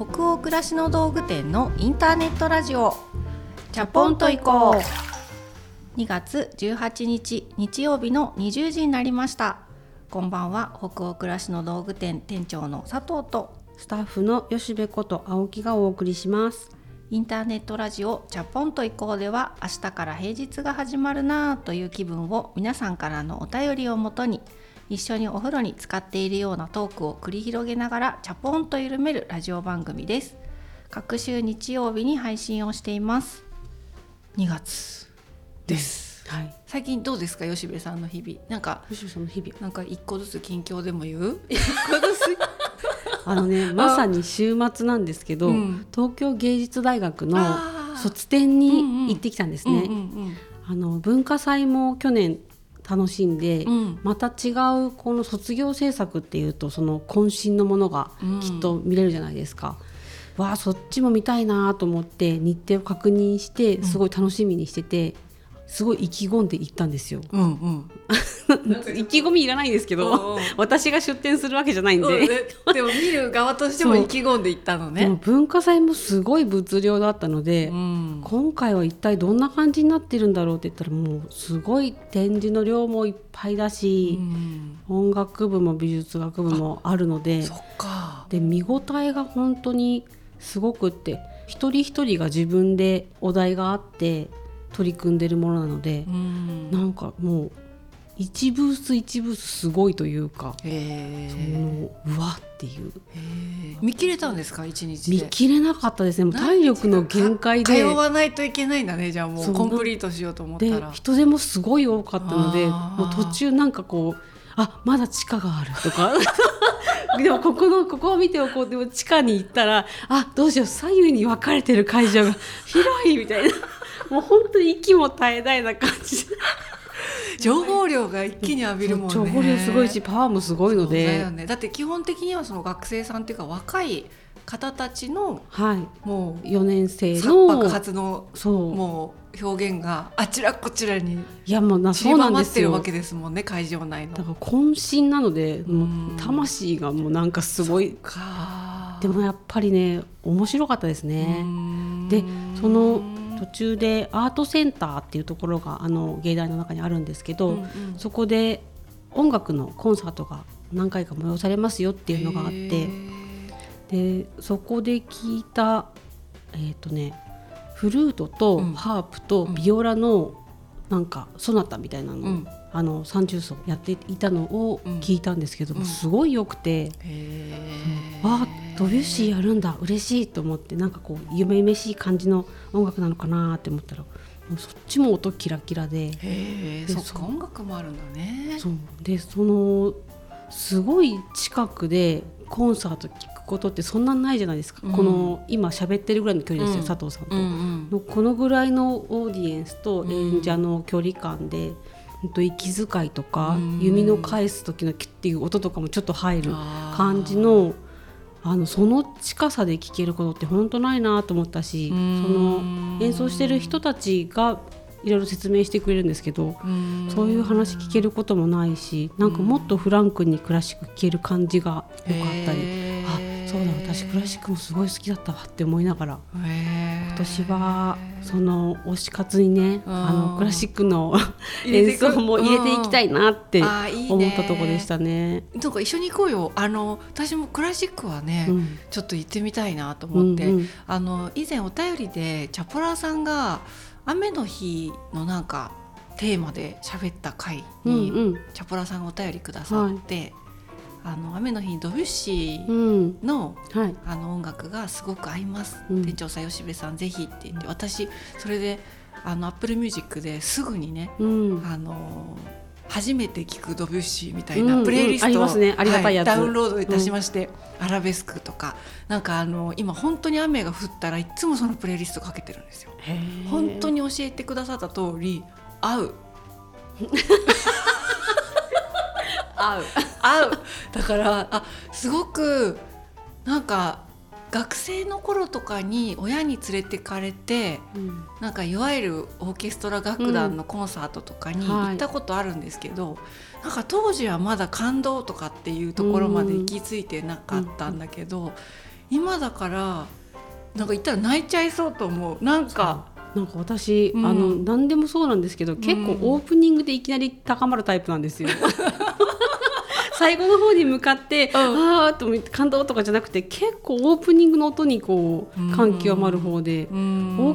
北欧暮らしの道具店のインターネットラジオ。チャポンと行こう。2月18日日曜日の20時になりました。こんばんは。北欧暮らしの道具店店長の佐藤とスタッフの吉部こと青木がお送りします。インターネットラジオチャポンと行こうでは明日から平日が始まるなぁという気分を皆さんからのお便りをもとに一緒にお風呂に使っているようなトークを繰り広げながらチャポンと緩めるラジオ番組です。各週日曜日に配信をしています。2月です、はい。最近どうですか？吉部さんの日々。なんか吉部さんの日々。なんか一個ずつ近況でも言う？あのね まさに週末なんですけど、うん。東京芸術大学の卒展に行ってきたんですね、あの文化祭も去年楽しんで、うん。うんまた違うこの卒業制作っていうとその渾身のものがうん。きっと見れるじゃないですか、わあそっちも見たいなと思って日程を確認してすごい楽しみにしてて、すごい意気込んで行ったんですよ。うんうん 意気込みいらないんですけうんどうん私が出展するわけじゃないんで。うんででも見る側としても意気込んでいったのね。文化祭もすごい物量だったので、うん今回は一体どんな感じになってるんだろうって言ったらもうすごい展示の量もいっぱいだし、うん音楽部も美術学部もあるので。で見応えが本当にすごくって一人一人が自分でお題があって取り組んでるものなのでう、ん。なんかもう一ブース一ブースすごいというか、へそえ。のうわっていう。へえ見切れたんですか？一日で。見切れなかったですね。もう体力の限界で。通わないといけないんだねじゃあもそう。うコンプリートしようと思ったでら。人手もすごい多かったのでもう途中なんかこうあまだ地下があるとか。でもここのここを見ておこう。でも地下に行ったらあどうしよう。左右に分かれてる会場が 広いみたいなもう本当に息も絶え絶えな感じ。で 情報量が一気に浴びるもんね。情報量すごいしパワーもすごいので。よね。だって基本的にはその学生さんっていうか若い方たちのはい。もう4年生爆の発のそう。もう表現があちらこちらにいやもうなそうなばまってるわけですもんね会場内の。だ。から渾身なのでもう魂がもうなんかすごい。か。でもやっぱりね面白かったですね。でその途中でアートセンターっていうところがあの芸大の中にあるんですけど、そこで音楽のコンサートが何回か催されますよっていうのがあってでそこで聞いたえっ、とねフルートとうん。ハープとビオラのなんかソナタみたいなの、うんあの30奏やっていたのを聞いたんですけども、うん。すごい良くて。あドビュッシーやるんだ嬉しいと思ってなんかこう夢々しい感じの音楽なのかなって思ったらそっちも音キラキラででそそう音楽もあるんだね。そう。でそのすごい近くでコンサート聞くことってそんなないじゃないですか、うん。この今喋ってるぐらいの距離ですよ、うん。佐藤さんと。うんうん。のこのぐらいのオーディエンスと演者の距離感で、と息遣いとか、うん。弓の返す時のキュッていう音とかもちょっと入る感じのあのその近さで聴けることって本当ないなと思ったしうそんの演奏してる人たちがいろいろ説明してくれるんですけどうん。そういう話聞けることもないしなんかもっとフランクにクラシック聴ける感じが良かったりそうだ私クラシックもすごい好きだったわって思いながら。今年はその推し活にねうん。あのクラシックの 演奏も入れていきたいなって思ったところでしたね。なんか一緒に行こうよ。あの私もクラシックはね、うん。ちょっと行ってみたいなと思って、うんうん。あの以前お便りでチャポラさんが雨の日のなんかテーマで喋った回に、うんうん。チャポラさんがお便りくださって、あの雨の日にドビュッシうーん。のはい。あの音楽がすごく合います、うん。店長さん吉部さんぜひって言って私それであのアップルミュージックですぐにねうん。あの初めて聞くドビュッシーみたいなうんプレイリストを、いダウンロードいたしまして、アラベスクとかなんかあの今本当に雨が降ったらいつもそのプレイリストかけてるんですよ。本当に教えてくださった通り合う 合う。合う。だからあすごくなんか学生の頃とかに親に連れてかれてうん。なんかいわゆるオーケストラ楽団のコンサートとかにはい。行ったことあるんですけど、なんか当時はまだ感動とかっていうところまで行き着いてなかったんだけど、今だからなんか言ったら泣いちゃいそうと思う。なんかなんか私、うん。あの何でもそうなんですけど結構オープニングでいきなり高まるタイプなんですよ。最後の方に向かって、ん。あーっと感動とかじゃなくて結構オープニングの音にこう感極まる方で、オオ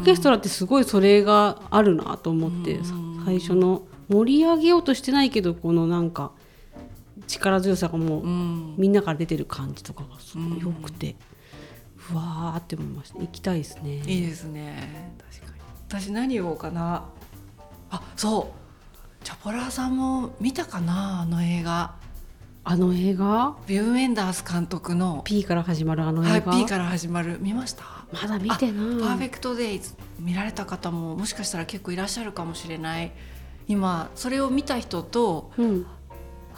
ーケストラってすごいそれがあるなと思って、うん。最初の盛り上げようとしてないけどこのなんか力強さがもう、うん。みんなから出てる感じとかがすごい良くて、ふわーって思いました。行きたいですね。いいですね。確かに私何言おうかな。あそう。チャポラーさんも見たかなあの映画。あの映画？ビュー・ウェンダース監督の。P から始まるあのはい、映画、P から始まる。見ました？まだ見てない。パーフェクトデイズ見られた方ももしかしたら結構いらっしゃるかもしれない。今それを見た人とうん、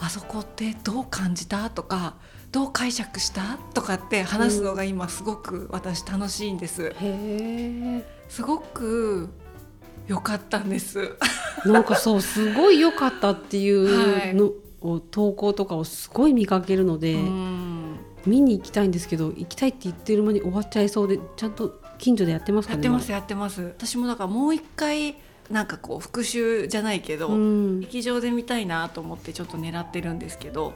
あそこってどう感じた？とかどう解釈した？とかって話すのが今すごく私楽しいんです。へえすごく良かったんです。なんかそうすごい良かったっていうのを、投稿とかをすごい見かけるので、うん。見に行きたいんですけど行きたいって言ってる間に終わっちゃいそうでちゃんと近所でやってますかねやってますやってます。私もだからもう一回なんかこう復習じゃないけど、うん。劇場で見たいなと思ってちょっと狙ってるんですけど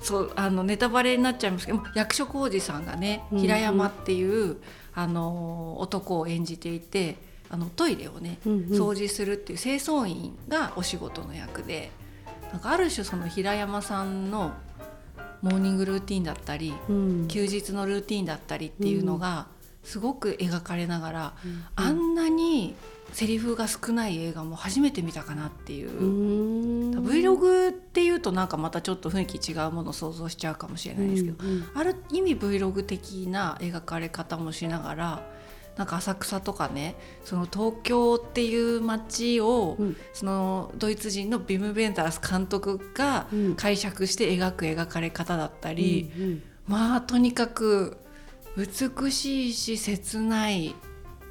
そうあのネタバレになっちゃいますけど役所広司さんがねうん。平山っていう、あの男を演じていてあのトイレをね掃除するっていう清掃員がお仕事の役でなんかある種その平山さんのモーニングルーティンだったりうん。休日のルーティンだったりっていうのがすごく描かれながら、うん。あんなにセリフが少ない映画も初めて見たかなっていう。う Vlog っていうとなんかまたちょっと雰囲気違うものを想像しちゃうかもしれないですけど、うんうんある意味 Vlog 的な描かれ方もしながらなんか浅草とかねその東京っていう街を、うん。そのドイツ人のビム・ベンダース監督がうん。解釈して描く描かれ方だったり、うんうん。まあとにかく美しいし切ない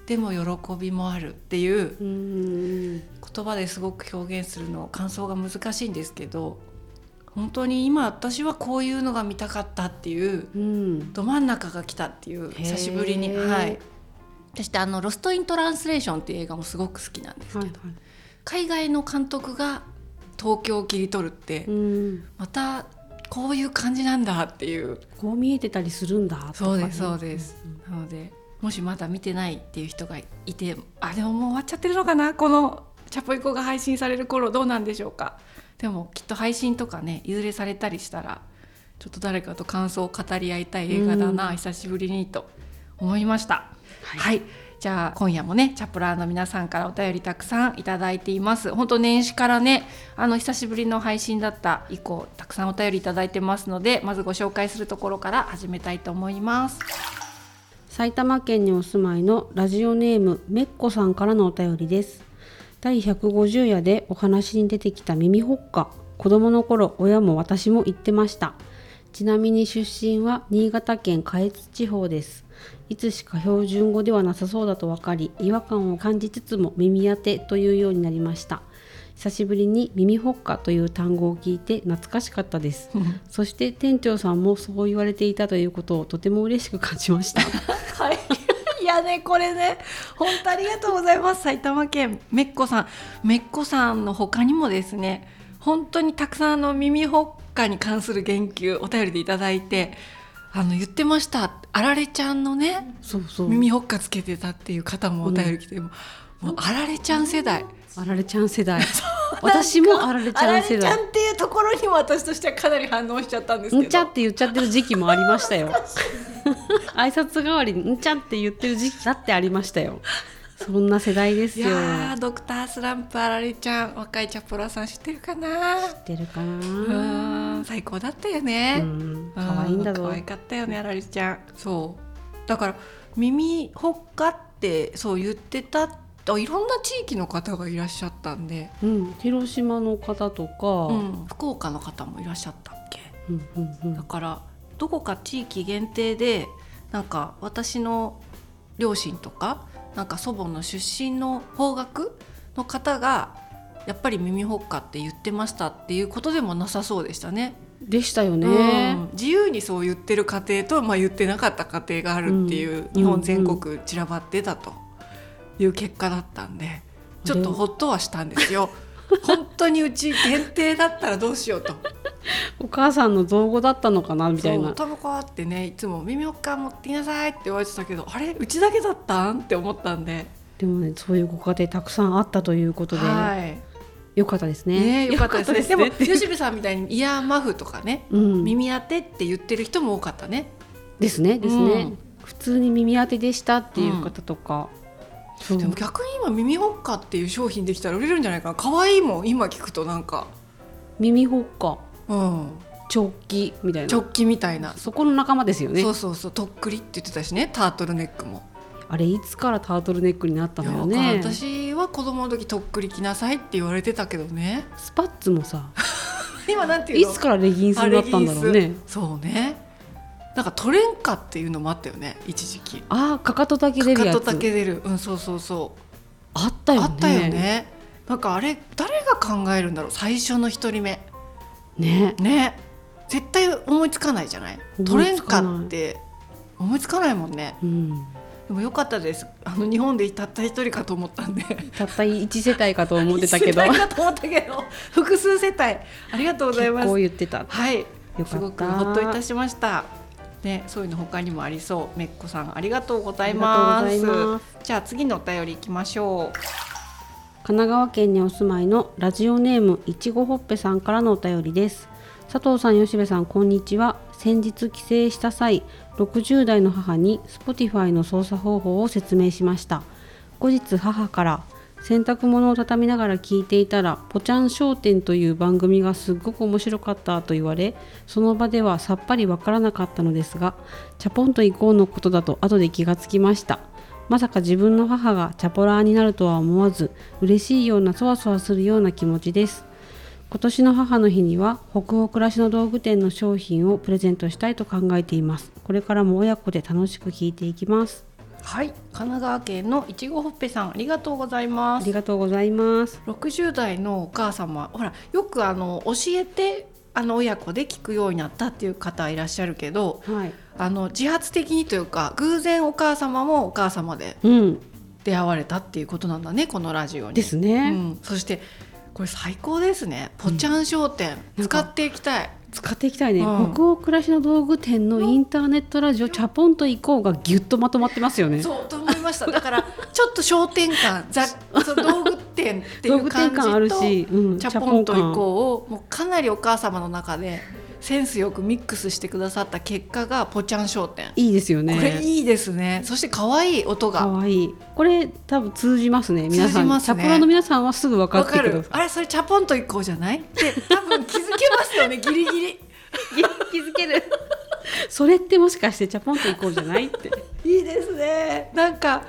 でも喜びもあるっていううん。言葉ですごく表現するの感想が難しいんですけど本当に今私はこういうのが見たかったっていううん。ど真ん中が来たっていう久しぶりに。はい。そしてあの「ロスト・イン・トランスレーション」っていう映画もすごく好きなんですけど、はいはい。海外の監督が東京を切り取るってうん。またこういう感じなんだっていう。こう見えてたりするんだとかね。そうですそうです、なのでもしまだ見てないっていう人がいてあでももう終わっちゃってるのかなこの「チャポイコ」が配信される頃どうなんでしょうか。でもきっと配信とかねいずれされたりしたらちょっと誰かと感想を語り合いたい映画だな、久しぶりにと思いました。はい、じゃあ今夜もねチャプラーの皆さんからお便りたくさんいただいています。本当年始からねあの久しぶりの配信だった以降たくさんお便りいただいてますのでまずご紹介するところから始めたいと思います埼玉県にお住まいのラジオネームめっこさんからのお便りです。第150夜でお話に出てきた耳ほっか。子供の頃親も私も言ってました。ちなみに出身は新潟県下越地方です。いつしか標準語ではなさそうだと分かり違和感を感じつつも耳当てというようになりました。久しぶりに耳ほっかという単語を聞いて懐かしかったです。そして店長さんもそう言われていたということをとても嬉しく感じました。はい。いやねこれね本当ありがとうございます。埼玉県。めっこさん。めっこさんの他にもですね本当にたくさんあの耳ほっかに関する言及お便りでいただいてあの言ってました。あられちゃんのね耳ほっかつけてたっていう方もお便り来て、もうもうあられちゃん世代。あられちゃん世代 私もあられちゃん世代。あられちゃんっていうところにも私としてはかなり反応しちゃったんですけど。んちゃって言っちゃってる時期もありましたよ。挨拶代わりにんちゃって言ってる時期だってありましたよ。そんな世代ですいよドクタースランプあられちゃん若いチャポラさん知ってるかな？知ってるかうな最高だったよね。うん可愛いんだぞ。う可愛かったよねあられちゃん。そう。だから耳ほっかってそう言ってたあいろんな地域の方がいらっしゃったんで、うん。広島の方とか、うん、福岡の方もいらっしゃったっけ？うんうんうん。だからどこか地域限定でなんか私の両親とかなんか祖母の出身の方角の方がやっぱり耳ほっかって言ってましたっていうことでもなさそうでしたね。でしたよね、うん。自由にそう言ってる家庭と、まあ、言ってなかった家庭があるっていう、うん。日本全国散らばってたという結果だったんでちょっとほっとはしたんですよ。本当にうち限定だったらどうしようと。お母さんの造語だったのかなみたいな。そうタバコってねいつも「耳おっか持ってきなさい」って言われてたけどあれ？うちだけだったん？って思ったんで、でもねそういうご家庭たくさんあったということで、はい。よかったですね。ねよかったですね。でも吉部さんみたいにイヤーマフとかね、うん、耳当てって言ってる人も多かったね。ですねですね、うん。普通に耳当てでしたっていう方とか、でも逆に今耳ほっかっていう商品できたら売れるんじゃないかな。可愛いもん今聞くとなんか、耳ほっか。うん、直帰みたいな。直帰みたいな、そこの仲間ですよね。そうそうそう。とっくりって言ってたしね。タートルネックも、あれいつからタートルネックになったのよね。私は子供の時とっくり着なさいって言われてたけどね。スパッツもさ。今なんていうの？いつからレギンスになったんだろうね。そうねなんかトレンカっていうのもあったよね一時期。ああかかとだけ出るかかとだけ出る。うんそうそうそう。あったよね。あったよね。なんかあれ誰が考えるんだろう最初の一人目。ね。ね。絶対思いつかないじゃない？ト思レンカって。思いつかないもんね。うん。でもよかったです。あの日本でたった一人かと思ったんで。たった一世帯かと思ってたけど。一世帯かと思ったけど。複数世帯。ありがとうござい結構ます言ってた。はい。よかった。すごくほっといたしましたね、そういうの他にもありそう。めっこさんありがとうございます。ます。じゃあ次のお便りいきましょう。神奈川県にお住まいのラジオネームいちごほっぺさんからのお便りです。佐藤さん吉部さんこんにちは。先日帰省した際60代の母に Spotify の操作方法を説明しました。後日母から洗濯物を畳みながら聞いていたら「ぽちゃん商店」という番組がすっごく面白かったと言われその場ではさっぱりわからなかったのですがチャポンと行こうのことだと後で気がつきました。まさか自分の母がチャポラーになるとは思わず嬉しいようなそわそわするような気持ちです。今年の母の日には北欧暮らしの道具店の商品をプレゼントしたいと考えています。これからも親子で楽しく聞いていきます。はい。神奈川県のいちごほっぺさんありがとうございます。ありがとうございます。60代のお母様ほらよくあの教えてあの親子で聞くようになったっていう方いらっしゃるけどはい。あの自発的にというか偶然お母様もお母様でうん。出会われたっていうことなんだねこのラジオに。ですね、うん、そしてこれ最高ですね。ぽちゃん商店、うん。使っていきたい使っていきたいね、うん。北欧暮らしの道具店のインターネットラジオチャポンと行こうがギュッとまとまってますよね。そうと思いました。だからちょっと商店感ざ 道具店っていう感じとチャポンと行うこうをもうかなりお母様の中でセンスよくミックスしてくださった結果がぽちゃん商店、いいですよね。これいいですね。そして可愛い音かが。わいい。これ多分通じますね皆さん。通じますね。チャポラの皆さんはすぐ分かわかってくださる。あれそれチャポンと行こうじゃない？って多分気づけますよね ギリギリ。い気づける。それってもしかしてチャポンと行こうじゃないって。いいですね。なんか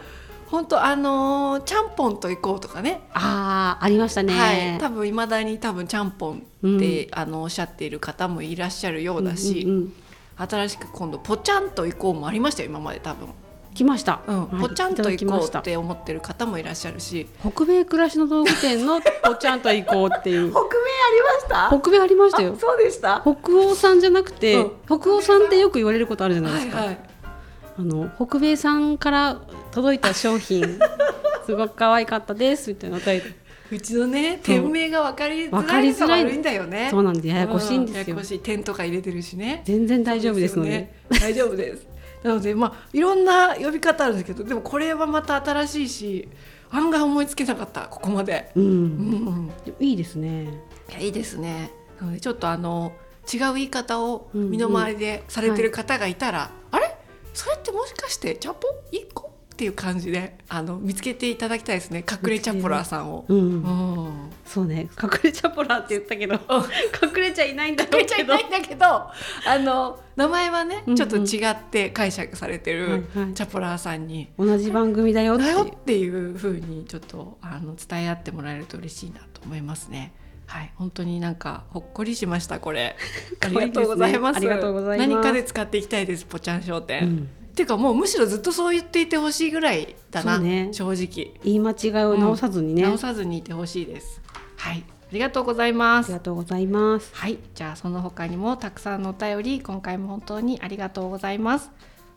本当あのーちゃんぽんと行こうとかね。ああありましたね、はい、多分いまだに多分ちゃんぽんって、あのおっしゃっている方もいらっしゃるようだし、うんうんうん。新しく今度ぽちゃんと行こうもありましたよ今まで多分、来ました、ぽちゃんと行こうって思ってる方もいらっしゃるし。北米暮らしの道具店のぽちゃんと行こうっていう。北米ありました？北米ありましたよ。そうでした？は北欧さんじゃなくて、うん。北欧さんってよく言われることあるじゃないですか、いはい。あの北米さんから届いた商品 すごく可愛かったですみたいなお便りうちのね店名が分かりづらりいのが悪いんだよね。そうなんですややこしいんですよ。うややこしい。点とか入れてるしね。全然大丈夫ですので。ね。大丈夫です。なのでまあいろんな呼び方あるんですけどでもこれはまた新しいし案外思いつけなかったここまで、うん、うん、いいですね。いやいいですね。なのでちょっとあの違う言い方をうんうん。身の回りでされてる方がいたら、あれ？それってもしかしてチャポ？一個？っていう感じであの見つけていただきたいですね。隠れチャポラーさんを。うん、うん。そうね。隠れチャポラーって言ったけど。隠れちゃいないんだろ隠れちゃうけどいないんだけどあの名前はねちょっと違って解釈されてるはいはい。チャポラーさんに。同じ番組だよって。だいうよっていう風にちょっとあの伝え合ってもらえると嬉しいなと思いますね。はい、本当になんかほっこりしましたこれ。ありがとうございます。ありがとうございます。何かで使っていきたいですぽちゃん商店。うん。っていうかもうむしろずっとそう言っていてほしいぐらいだな、ね。正直。言い間違いを直さずにね、直さずにいてほしいです。はい。りがとうございます。ありがとうございます。はい。じゃあその他にもたくさんのお便り今回も本当にありがとうございます。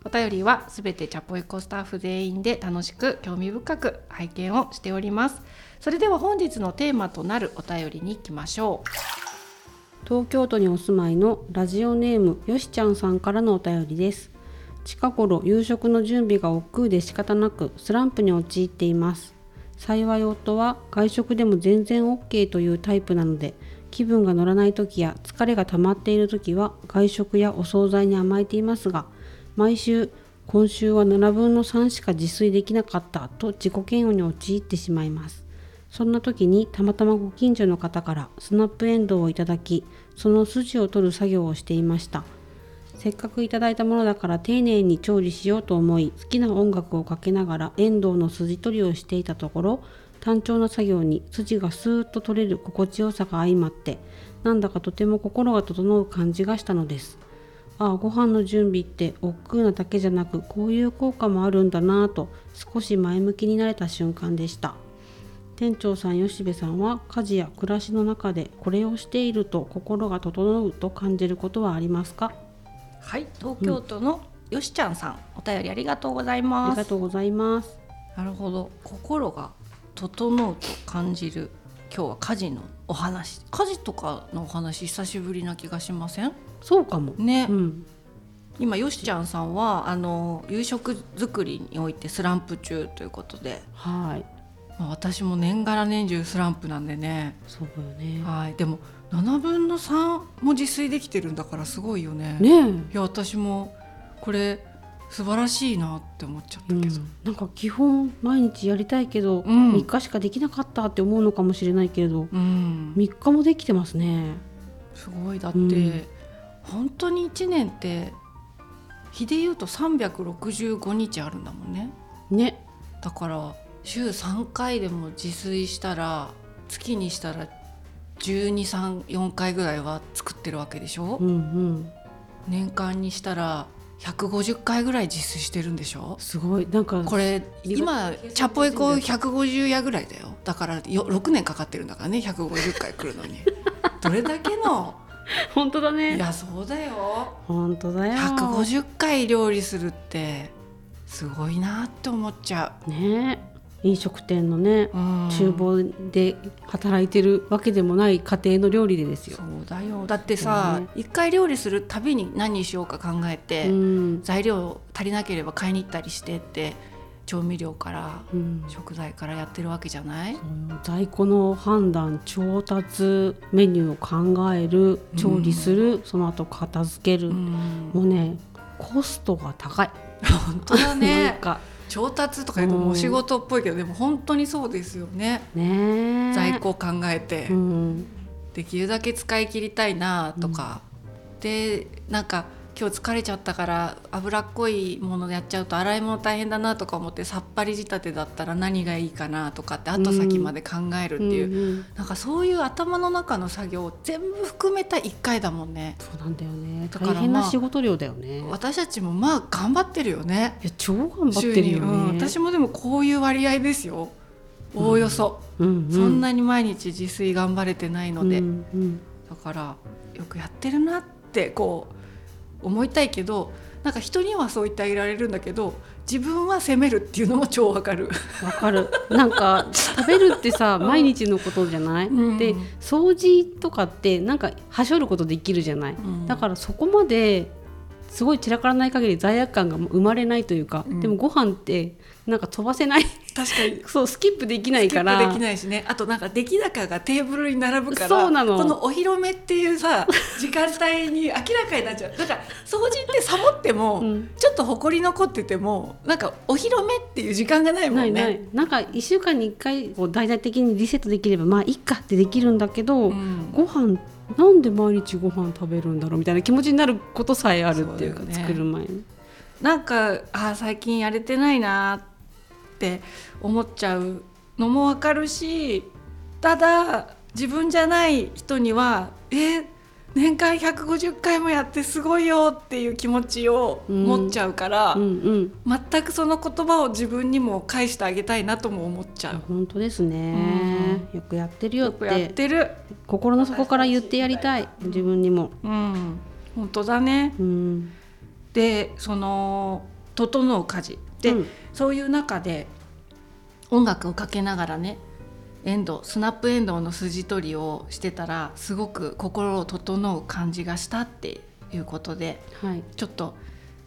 お便りはすべてチャポエコスタッフ全員で楽しく興味深く拝見をしております。それでは本日のテーマとなるお便りに行きましょう。東京都にお住まいのラジオネームよしちゃんさんからのお便りです近頃夕食の準備が億劫で仕方なくスランプに陥っています。幸い夫は外食でも全然 OK というタイプなので気分が乗らない時や疲れが溜まっている時は外食やお惣菜に甘えていますが毎週今週は7分の3しか自炊できなかったと自己嫌悪に陥ってしまいます。そんな時にたまたまご近所の方からスナップエンドウをいただきその筋を取る作業をしていました。せっかくいただいたものだから丁寧に調理しようと思い好きな音楽をかけながらエンドウの筋取りをしていたところ単調な作業に筋がスーッと取れる心地よさが相まってなんだかとても心が整う感じがしたのです。ああご飯の準備って億劫なだけじゃなくこういう効果もあるんだなぁと少し前向きになれた瞬間でした。店長さん吉部さんは家事や暮らしの中でこれをしていると心が整うと感じることはありますか？はい。東京都のよしちゃんさん、お便りありがとうございあます。りがとうございます。なるほど。心が整うと感じる今日は家事のお話。家事とかのお話久しぶりな気がしません？そうかも。ね、うん。今よしちゃんさんはあの夕食作りにおいてスランプ中ということで、はい。まあ、私も年がら年中スランプなんでね、そうよね。はい、でも7分の3も自炊できてるんだからすごいよね。ねえ。いや私もこれ素晴らしいなって思っちゃったうん。けど、なんか基本毎日やりたいけど、うん。3日しかできなかったって思うのかもしれないけれどうん。3日もできてますね。すごい。だって、うん本当に1年って日で言うと365日あるんだもんね。ね。だから週3回でも自炊したら月にしたら1234回ぐらいは作ってるわけでしょ、うんうん。年間にしたら150回ぐらい自炊してるんでしょ？すごい。なんかこれ今チャポエコ150夜ぐらいだよ。だからよ6年かかってるんだからね150回来るのに。どれだけの？本当だいねやそうだよ。本当だよ。150回料理するってすごいなって思っちゃね飲食店のねう、うん。厨房で働いてるわけでもない家庭の料理でですよ。そ。うだよ。だってさ一、回料理するたびに何にしようか考えて、うん。材料足りなければ買いに行ったりしてって調味料からうん。食材からやってるわけじゃない？在庫の判断調達メニューを考える調理する、その後片付ける、うん。もうねコストが高い。本当だね。か調達とか言うともうお仕事っぽいけど、でも本当にそうですよね。ね在庫を考えて、うん。できるだけ使い切りたいなとか、でなんか今日疲れちゃったから脂っこいものやっちゃうと洗い物大変だなとか思ってさっぱり仕立てだったら何がいいかなとかって後先まで考えるっていう、うんうんなんかそういう頭の中の作業を全部含めた1回だもんね。そうなんだよね。だから大変なまあ仕事量だよね、私たちもまあ頑張ってるよね。いや超頑張ってるよね、うん、私もでもこういう割合ですよ。おおよそ、うんうん、そんなに毎日自炊頑張れてないので、うんうん。だからよくやってるなってこう思いたいけどなんか人にはそう言ってあげられるんだけど自分は責めるっていうのも超わかる。わかる。なんか食べるってさ毎日のことじゃない、うん。で掃除とかってなんかはしょることできるじゃない、ん。だからそこまですごい散らからない限り罪悪感が生まれないというか、うん。でもご飯ってなんか飛ばせない。確かに。そうスキップできないスキッからプできないしね。あとなんか出来高がテーブルに並ぶからそうなの。このお披露目っていうさ 時間帯に明らかになっちゃう。だから掃除ってサボっても、うん。ちょっと埃残っててもなんかお披露目っていう時間がないもんね。ないない。なんか1週間に1回こう大々的にリセットできればまあいいかってできるんだけど、うん。ご飯なんで毎日ご飯食べるんだろうみたいな気持ちになることさえあるっていうかね。作る前に。なんかあー最近やれてないなって思っちゃうのもわかるしただ自分じゃない人にはえ年間150回もやってすごいよっていう気持ちを持っちゃうから、うんうん。全くその言葉を自分にも返してあげたいなとも思っちゃう。本当ですね、よくやってるよっよくやっててる。心の底から言ってやりたい。自分にも、うん、本当だね。うん、でその整う家事で、うん。そういう中で音楽をかけながらねエンドスナップエンドウの筋取りをしてたらすごく心を整う感じがしたっていうことではい。ちょっと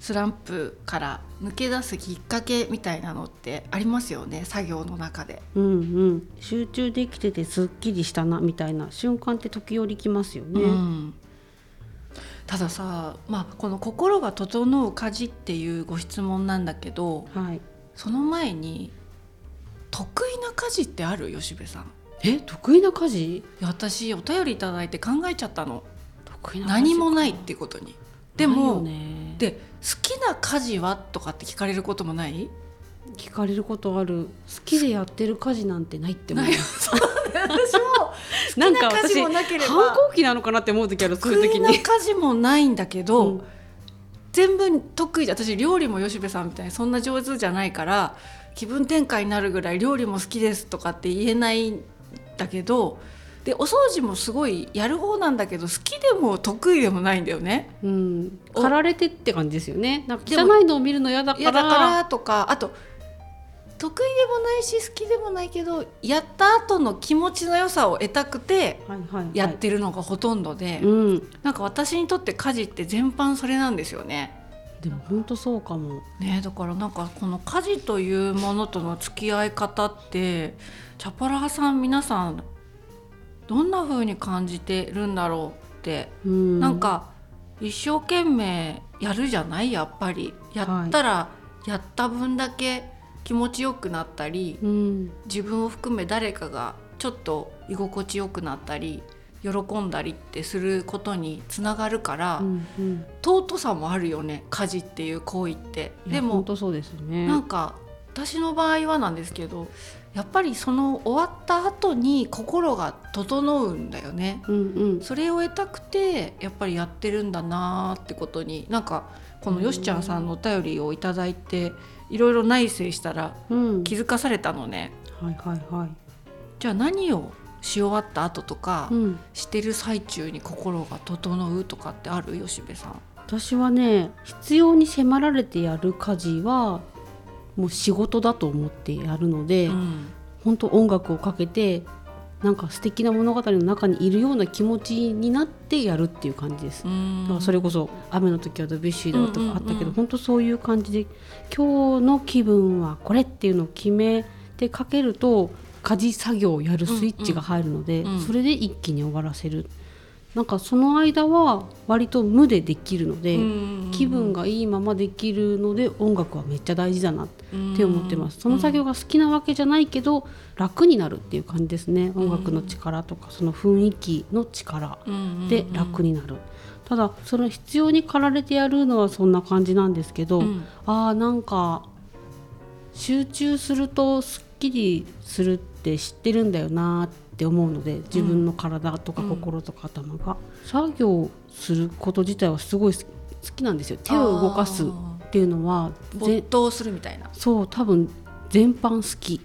スランプから抜け出すきっかけみたいなのってありますよね作業の中で。うんうん。集中できててすっきりしたなみたいな瞬間って時折きますよね、うんたださ、まあ、この「心が整う家事」っていうご質問なんだけどはい。その前に得意な家事ってある？吉部さん。いえ？得意な家事？や私お便りいただいて考えちゃったの。得意な家事何もないっていうことに。でも、ね、で好きな家事は？とかって聞かれることもない？聞かれることある。好きでやってる家事なんてないって思う。私も好なんかきな家事私もなければ。反抗期なのかなって思う時あるそういう時に家事もないんだけど、うん。全部得意じゃ私料理も吉部さんみたいにそんな上手じゃないから気分転換になるぐらい料理も好きですとかって言えないんだけどでお掃除もすごいやる方なんだけど好きでも得意でもないんだよね。うん、お。駆られてって感じですよね。なんか汚いのを見るの嫌だから。だからとかあと得意でもないし好きでもないけどやった後の気持ちの良さを得たくてはいはいはい、やってるのがほとんどで、うん。なんか私にとって家事って全般それなんですよね。でも本当そうかも。ねだからなんかこの家事というものとの付き合い方ってチャパラーさん皆さんどんな風に感じてるんだろうって、うん。なんか一生懸命やるじゃない？やっぱり。やったらやった分だけ気持ちよくなったりうん。自分を含め誰かがちょっと居心地よくなったり喜んだりってすることにつながるから、うんうん。尊さもあるよね家事っていう行為って。でも本当そうですよね。なんか私の場合はなんですけどやっぱりその終わった後に心が整うんだよね。うんうんそれを得たくてやっぱりやってるんだなーってことになんかこのよしちゃんさんのお便りをいただいていろいろ内省したらうん気づかされたのね。はいはいはいじゃあ何をし終わった後とか、うんしてる最中に心が整うとかってある？吉部さん。私はね必要に迫られてやる家事はもう仕事だと思ってやるので、うん。本当音楽をかけてなんか素敵な物語の中にいるような気持ちになってやるっていう感じです。うん。だからそれこそ雨の時はドビュッシーだとかあったけど、本当そういう感じで今日の気分はこれっていうのを決めてかけると家事作業をやるスイッチが入るので、それで一気に終わらせるなんかその間は割と無でできるので、うん気分がいいままできるので音楽はめっちゃ大事だなって思ってます。その作業が好きなわけじゃないけど楽になるっていう感じですね。音楽の力とかその雰囲気の力で楽になる。ただその必要に駆られてやるのはそんな感じなんですけど、うんあーなんか集中するとすっきりするって知ってるんだよなって思うので自分の体とか心とか頭が、作業すること自体はすごい好きなんですよ。手を動かすっていうのはぜ没頭するみたいな。そう多分全般好き。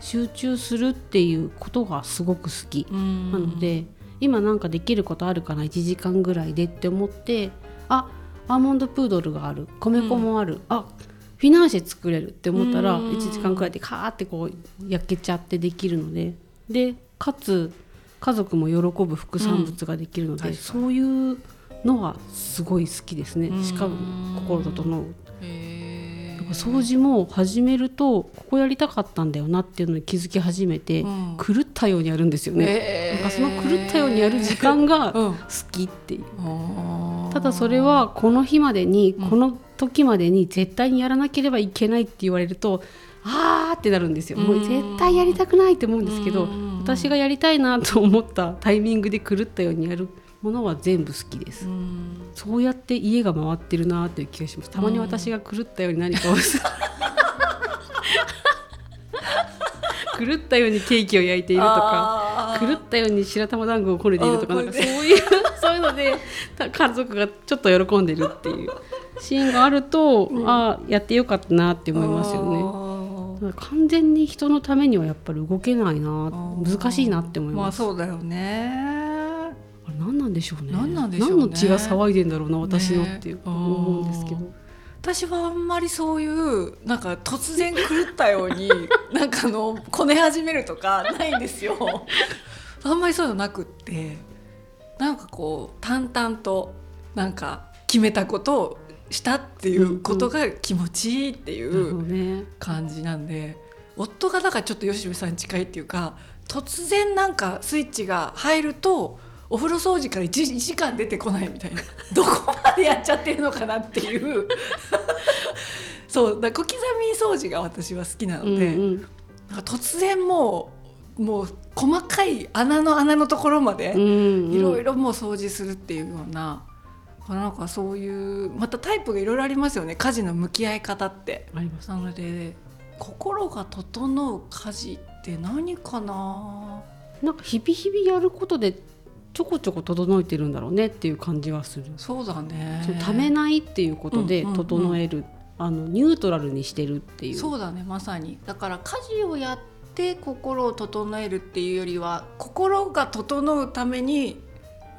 集中するっていうことがすごく好き、ななので今なんかできることあるかな1時間ぐらいでって思ってあアーモンドプードルがある。米粉もある、あフィナンシェ作れるって思ったらうん1時間くらいでカーってこう焼けちゃってできるので。でかつ家族も喜ぶ副産物ができるので、うん。そういうのがすごい好きですね。しかも心整う。掃除も始めるとここやりたかったんだよなっていうのに気づき始めて、うん。狂ったようにやるんですよね。へー。なんかその狂ったようにやる時間が好うんきっていう。あー。ただそれはこの日までに、うんこの時までに絶対にやらなければいけないって言われるとあーってなるんですよ。もう絶対やりたくないって思うんですけどうん。私がやりたいなと思ったタイミングで狂ったようにやるものは全部好きです。うん。そうやって家が回ってるなっていう気がします。たまに私が狂ったように何かをす狂ったようにケーキを焼いているとか、狂ったように白玉団子をこねているとか、なんかそういうそういうので。家族がちょっと喜んでるっていうシーンがあると、うん、ああやってよかったなって思いますよね。完全に人のためにはやっぱり動けないな難しいなって思います。まあ、そうだよね何なんでしょうね。何なんでしょう、ね、何の血が騒いでんだろうな私のって思うんですけど。私はあんまりそういうなんか突然狂ったように なんかあのこね始めるとかないんですよ。あんまりそういうのなくってなんかこう淡々となんか決めたことをしたっていうことが気持ちいいっていう感じなんで、夫がだからちょっと吉部さんに近いっていうか突然なんかスイッチが入るとお風呂掃除から 1, 1時間出てこないみたいな。どこまでやっちゃってるのかなっていう。そうだ小刻み掃除が私は好きなので、うんうん、なんか突然もうもう細かい穴の穴のところまでいろいろもう掃除するっていうような。なんかそういうまたタイプがいろいろありますよね。家事の向き合い方って。ありますなので心が整う家事って何かな。なんか日々日々やることでちょこちょこ整えてるんだろうねっていう感じはする。そうだね。そためないっていうことで整える、あのニュートラルにしてるっていう。そうだねまさに。だから家事をやって心を整えるっていうよりは心が整うために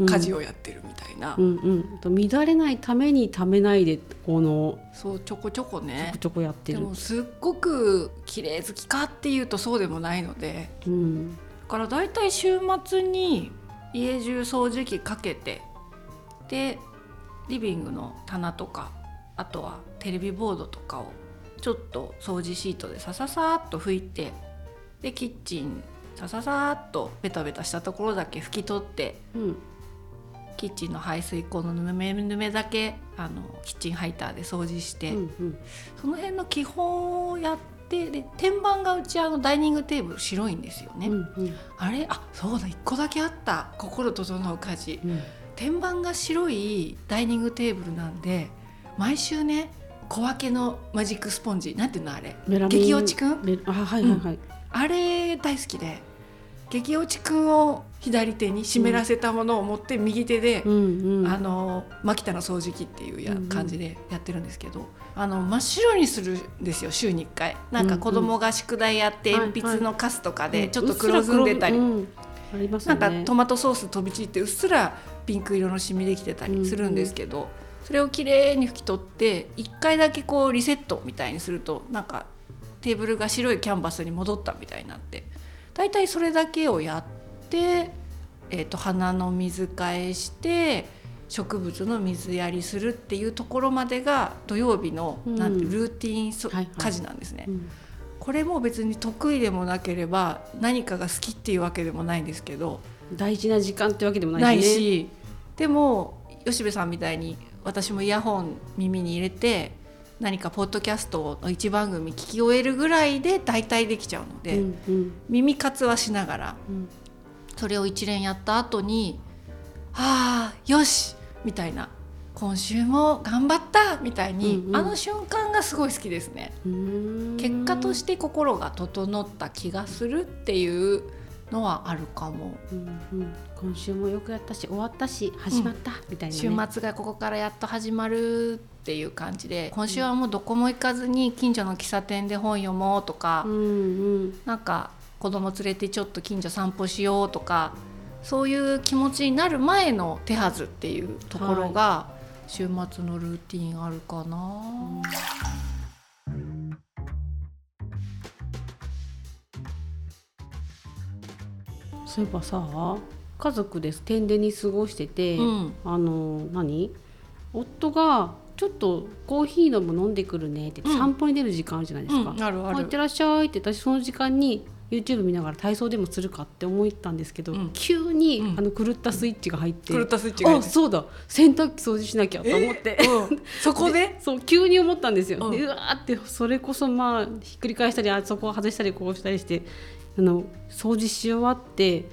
家事をやってるみたいな、うんうん。うん、乱れないためにためないでこのそうちょこちょこね。ちょこちょこやってる。でもすっごく綺麗好きかっていうとそうでもないので、うん、だから大体週末に家中掃除機かけてでリビングの棚とかあとはテレビボードとかをちょっと掃除シートでさささっと拭いてでキッチンさささっとベタベタしたところだけ拭き取って、うん、キッチンの排水口のぬめぬめだけあのキッチンハイターで掃除して、うんうん、その辺の基本をやってでで天板がうちあのダイニングテーブル白いんですよね、うんうん、あれ？あそうだ1個だけあった。心整う家事、うん、天板が白いダイニングテーブルなんで毎週ね小分けのマジックスポンジ。なんていうのあれ？激落ちくん？あ,、はいはいはい、うん、あれ大好きで激落ちくんを左手に湿らせたものを持って右手で、うんうん、あの牧田の掃除機っていうや感じでやってるんですけど、あの真っ白にするんですよ週に1回。なんか子供が宿題やって鉛筆のカスとかでちょっと黒ずんでたり、なんかトマトソース飛び散ってうっすらピンク色のシミできてたりするんですけど、それをきれいに拭き取って1回だけこうリセットみたいにするとなんかテーブルが白いキャンバスに戻ったみたいになって大体それだけをやって、えー、と花の水替えして。植物の水やりするっていうところまでが土曜日の、うん、なんてルーティン、はい、家事なんですね。うん、これも別に得意でもなければ何かが好きっていうわけでもないんですけど大事な時間ってわけでもないし、ね,、しでも吉部さんみたいに私もイヤホン耳に入れて何かポッドキャストの一番組聞き終えるぐらいで大体できちゃうので、うんうん、耳活はしながら、うん、それを一連やった後に「ああよしみたいな今週も頑張ったみたいに、うんうん、あの瞬間がすごい好きですね。結果として心が整った気がするっていうのはあるかも、うんうん、今週もよくやったし終わったし始まった、うん、みたいな、ね、週末がここからやっと始まるっていう感じで今週はもうどこも行かずに近所の喫茶店で本読もうとか、うんうん、なんか子供連れてちょっと近所散歩しようとかそういう気持ちになる前の手はずっていうところが、週末のルーティンあるかな。そういえばさ家族です天でに過ごしてて、うん、あの何？夫がちょっとコーヒー飲む飲んでくるねって散歩に出る時間あるじゃないですか。うん、あるある。いってらっしゃいって私その時間に YouTube 見ながら体操でもするかって思ったんですけど、うん、急に、あの狂ったスイッチが入って、狂ったスイッチがあそうだ。洗濯機掃除しなきゃと思って、うん、そこでそう急に思ったんですよ、うん、でうわーってそれこそまあひっくり返したりあそこを外したりこうしたりしてあの掃除し終わって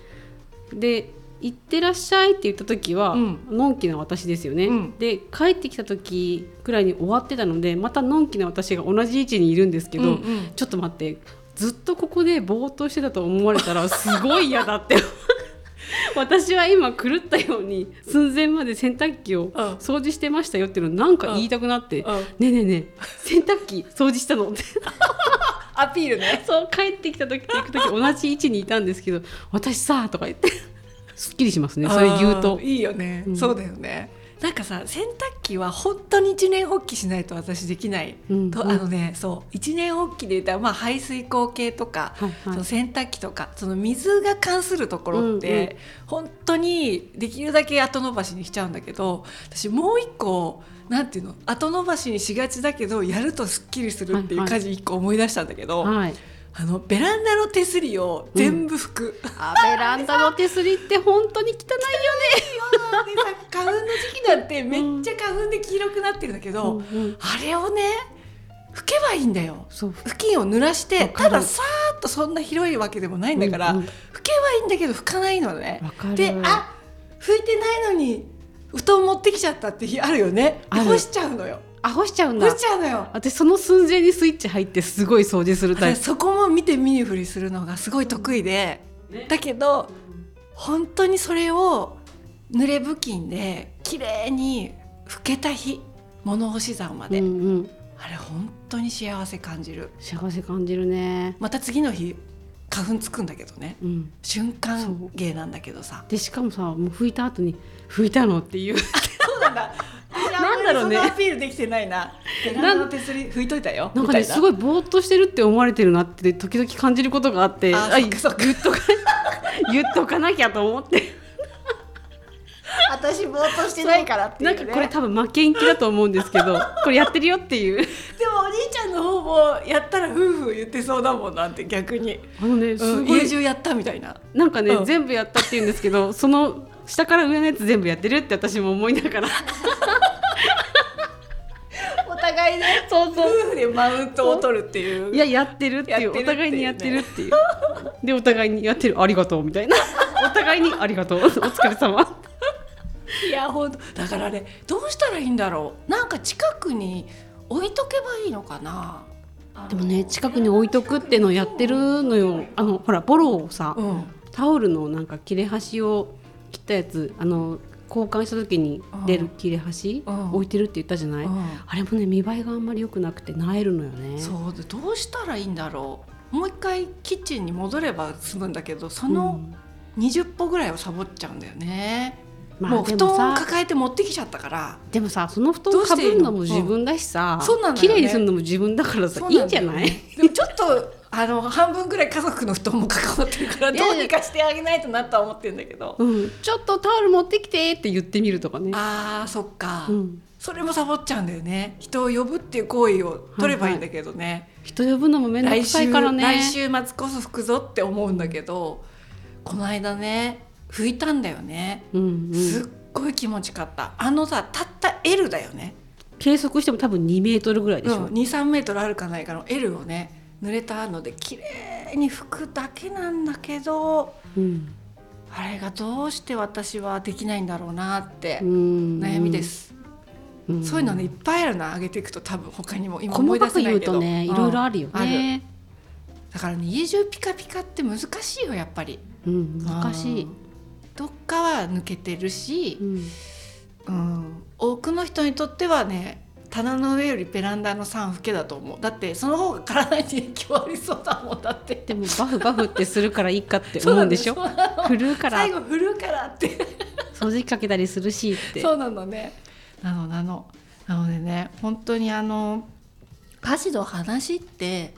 で行ってらっしゃいって言った時は、うん、のんきな私ですよね、うん、で帰ってきた時くらいに終わってたのでまたのんきな私が同じ位置にいるんですけど、うんうん、ちょっと待ってずっとここでぼーっとしてたと思われたら すごい嫌だって。私は今狂ったように寸前まで洗濯機を掃除してましたよっていうのなんか言いたくなって「うん。うん。ねえねえねえ洗濯機掃除したの?」って アピールね。そう帰ってきた時と 行く時同じ位置にいたんですけど「私さ」とか言って すっきりしますね。それ言うと。いいよね、うん。そうだよね。なんかさ洗濯機は本当に一年発起しないと私できない、うんうん。とあのねそう一年発起で言ったら、まあ、排水口系とか、はいはい。その洗濯機とかその水が関するところって、うんうん。本当にできるだけ後延ばしにしちゃうんだけど私もう一個なんていうの？後延ばしにしがちだけどやるとすっきりするっていうはいはい。家事一個思い出したんだけど、はい、あのベランダの手すりを全部拭く。あベランダの手すりって本当に汚いよね。花粉の時期だってめっちゃ花粉で黄色くなってるんだけど、うんうん。あれをね拭けばいいんだよ。布巾を濡らしてたださーっとそんな広いわけでもないんだから、うんうん。拭けばいいんだけど拭かないのね。であ拭いてないのに布団持ってきちゃったって日あるよね。干しちゃうのよ。あ干しちゃうんだ。干しちゃうのよ。私その寸前にスイッチ入ってすごい掃除するタイプ。私そこも見て見ぬふりするのがすごい得意で、だけど本当にそれを濡れ布巾で綺麗に拭けた日物干し竿まで、うんうん。あれ本当に幸せ感じる。幸せ感じるね。また次の日花粉つくんだけどね。うん。瞬間芸なんだけどさ。でしかもさもう拭いた後に拭いたのっていう。そうなんだ。なんだろうね。アピールできてないな。ベランダの手すり拭いといたよ。なんかねすごいぼーっとしてるって思われてるなって時々感じることがあってああそっかそっか 言っとかなきゃと思って 私ぼーっとしてないからっていう、ね、なんかこれ多分負けん気だと思うんですけど これやってるよっていう。でもお兄ちゃんの方もやったら夫婦言ってそうだもんなんて逆に、あのねすうんごい。家中やったみたいな。なんかね、うん。全部やったって言うんですけどその下から上のやつ全部やってるって私も思いながら。お互いねそうそう。夫婦でマウントを取るっていう。いややってるっていう。やってるっていうね。お互いにやってるっていう。でお互いにやってる。ありがとうみたいな。お互いにありがとう。お疲れ様いやほんと。だからねどうしたらいいんだろう。なんか近くに置いとけばいいのかな。でもね近くに置いとくってのやってるのよ。あのほらボロをさ、うん。タオルのなんか切れ端を切ったやつあの交換した時に出る切れ端、うん。置いてるって言ったじゃない、うん。あれもね見栄えがあんまり良くなくてなえるのよね。そうでどうしたらいいんだろう。もう一回キッチンに戻れば済むんだけどその20歩ぐらいをサボっちゃうんだよね、まもう布団を抱えて持ってきちゃったから。でもさその布団かぶるのも自分だしさ、そうなのよね。綺麗にするのも自分だからさ、そういいんじゃない？でもちょっとあの半分ぐらい家族の布団も関わってるからどうにかしてあげないとなとは思ってるんだけど。うん、ちょっとタオル持ってきてって言ってみるとかね。あーそっか、うん、それもサボっちゃうんだよね。人を呼ぶっていう行為を取ればいいんだけどね、人呼ぶのもめんどくさいからね。来週末こそ拭くぞって思うんだけどこの間ね拭いたんだよね、うんうん、すっごい気持ちかった。あのさたった L だよね、計測しても多分2メートルぐらいでしょ。うん、23メートルあるかないかの L をね濡れたので綺麗に拭くだけなんだけどうん。あれがどうして私はできないんだろうなってうん。悩みで。す、うん。そういうのねいっぱいあるな上げていくと多分他にも今思い出細かく言せないうけど。とね、いろいろあるよね。だからね家中ピカピカって難しいよやっぱり。うん、難しい。うん。どっかは抜けてるしう、ん、うん、多くの人にとってはね棚の上よりベランダの3拭けだと思う。だってその方が体に影響ありそうだもんだって。でもバフバフってするからいいかって思うんでしょ？そうるから。最後振るからって。掃除機かけたりするしって。そうなのね。なのなの。なのでね本当にあの家事の話って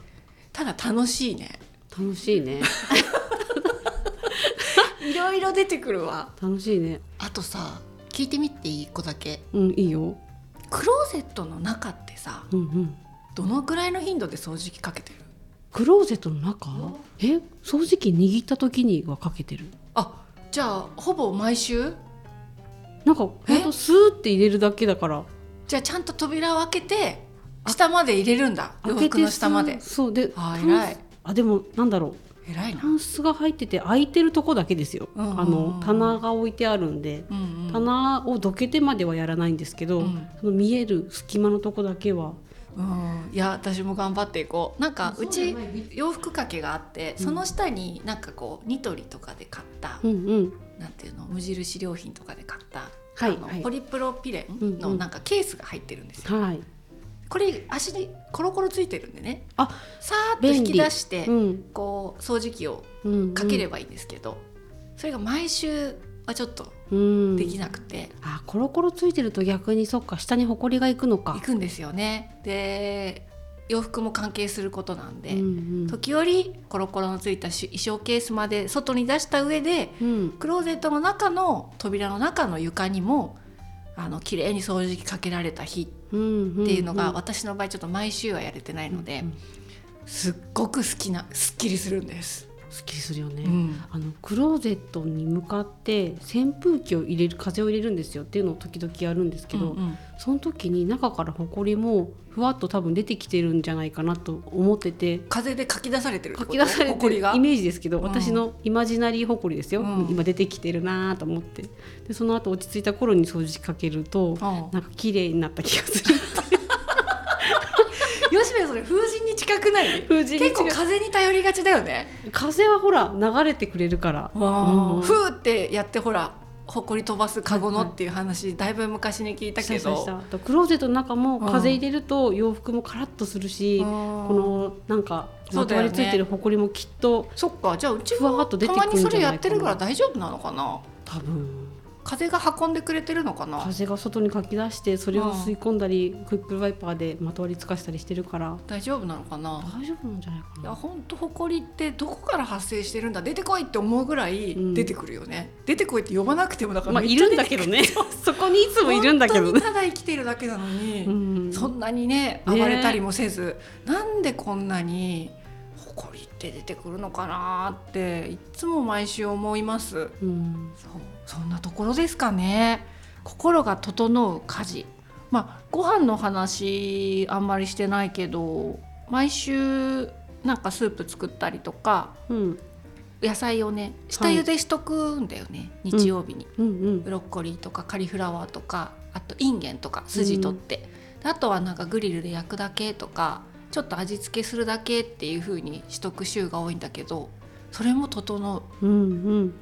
ただ楽しいね。楽しいね。いろいろ出てくるわ楽しいね。あとさ聞いてみていい子だけうん、いいよ。クローゼットの中ってさうんうん。どのぐらいの頻度で掃除機かけてる？クローゼットの中？え、掃除機握った時にはかけてる？あじゃあほぼ毎週？なんかほんとスーって入れるだけだから。じゃあちゃんと扉を開けて下まで入れるんだ洋服の下までそうであ偉いあでもなんだろう偉いな。タンスが入ってて空いてるとこだけですよ、うんうんうん。あの棚が置いてあるんで、うんうん。棚をどけてまではやらないんですけど、うん。その見える隙間のとこだけは。うん、いや私も頑張っていこう。なんかうち洋服掛けがあって、その下になんかこうニトリとかで買った、うんうん、なんていうの無印良品とかで買った、はい、あの、はい、ポリプロピレンのなんかケースが入ってるんですよ。はいこれ足にコロコロついてるんでね。あさーっと引き出して、うん、こう掃除機をかければいいんですけど、うんうん、それが毎週はちょっとできなくて、あコロコロついてると逆にそっか下にほこりがいくのか。いくんですよね。で洋服も関係することなんで、うんうん、時折コロコロのついた衣装ケースまで外に出した上で、うん、クローゼットの中の扉の中の床にもあの綺麗に掃除機かけられた日っていうのが、私の場合ちょっと毎週はやれてないので、すっごく好きなすっきりするんです。すっきりするよね、うん、あのクローゼットに向かって扇風機を入れる風を入れるんですよっていうのを時々やるんですけど、うんうん、その時に中からほこりもふわっと多分出てきてるんじゃないかなと思ってて風でかき出されてるかき出されてるイメージですけど、うん、私のイマジナリーほこりですよ、うん、今出てきてるなと思って。でその後落ち着いた頃に掃除かけると、うん、なんか綺麗になった気がする吉部それ風神に近くない？風神結構風に頼りがちだよね。風はほら流れてくれるから、うん、ってやってほらほこり飛ばすカゴのっていう話、はいはい、だいぶ昔に聞いたけど。クローゼットの中も風入れると洋服もカラッとするし、うん、このなんかまとわりついてるほこりもきっと、そっか。じゃあうちもたまにそれやってるから大丈夫なのかな？多分風が運んでくれてるのかな？風が外にかき出してそれを吸い込んだり、クイックルワイパーでまとわりつかしたりしてるから。大丈夫なのかな？大丈夫なんじゃないかな。いや本当埃ってどこから発生してるんだ？出てこいって思うぐらい出てくるよね、うん、出てこいって呼ばなくてもだからまあいるんだけどね。そこにいつもいるんだけどただ生きてるだけなのに、うん、そんなにね暴れたりもせず、ね、なんでこんなに埃って出てくるのかなっていつも毎週思います、うん、そうそんなところですかね。心が整う家事。まあご飯の話あんまりしてないけど毎週なんかスープ作ったりとか、うん、野菜をね下茹でしとくんだよね、はい、日曜日に、うん。うんうん、ブロッコリーとかカリフラワーとかあとインゲンとか筋取って、うん、あとはなんかグリルで焼くだけとかちょっと味付けするだけっていう風にしとく週が多いんだけどそれも整う。うんうん、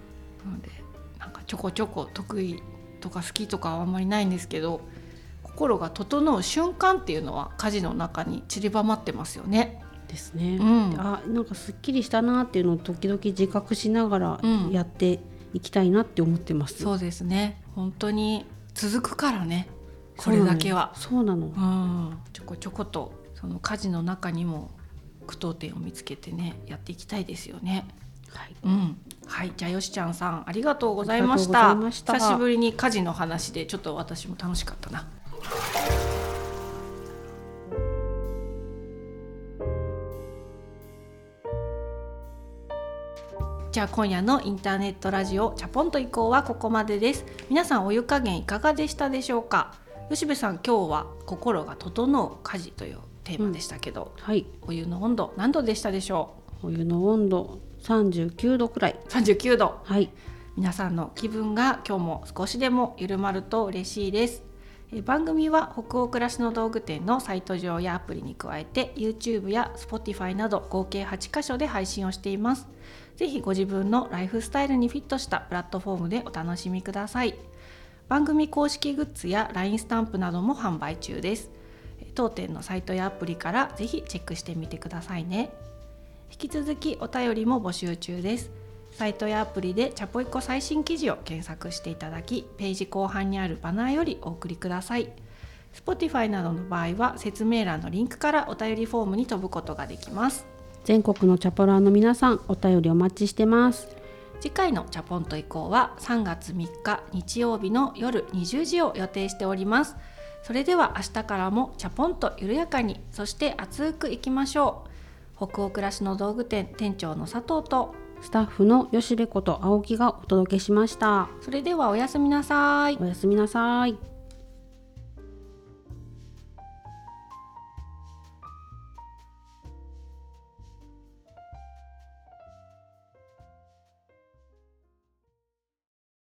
なのでなんかちょこちょこ得意とか好きとかはあんまりないんですけど心が整う瞬間っていうのは家事の中に散りばまってますよね。ですね。うん、あなんかすっきりしたなっていうのを時々自覚しながらやっていきたいなって思ってます。うん、そうですね。本当に続くからね。これだけは。そうなの。うん、ちょこちょことその家事の中にも句読点を見つけてねやっていきたいですよね。はい、うん、はい、じゃあよしちゃんさんありがとうございました。久しぶりに家事の話でちょっと私も楽しかったな。じゃあ今夜のインターネットラジオチャポンと移行はここまでです。皆さんお湯加減いかがでしたでしょうか？吉部さん今日は心が整う家事というテーマでしたけど、うん、はい、お湯の温度何度でしたでしょう？お湯の温度39度くらい。39度。はい。皆さんの気分が今日も少しでも緩まると嬉しいです。番組は北欧暮らしの道具店のサイト上やアプリに加えて YouTube や Spotify など合計8カ所で配信をしています。ぜひご自分のライフスタイルにフィットしたプラットフォームでお楽しみください。番組公式グッズや LINE スタンプなども販売中です。当店のサイトやアプリからぜひチェックしてみてくださいね引き続きお便りも募集中です。サイトやアプリでチャポイコ最新記事を検索していただきページ後半にあるバナーよりお送りください。Spotify などの場合は説明欄のリンクからお便りフォームに飛ぶことができます。全国のチャポラーの皆さんお便りお待ちしてます。次回のチャポンと以降は3月3日日曜日の夜20時を予定しております。それでは明日からもチャポンと緩やかにそして熱くいきましょう北欧暮らしの道具店店長の佐藤とスタッフの吉部こと青木がお届けしました。それではおやすみなさい。おやすみなさい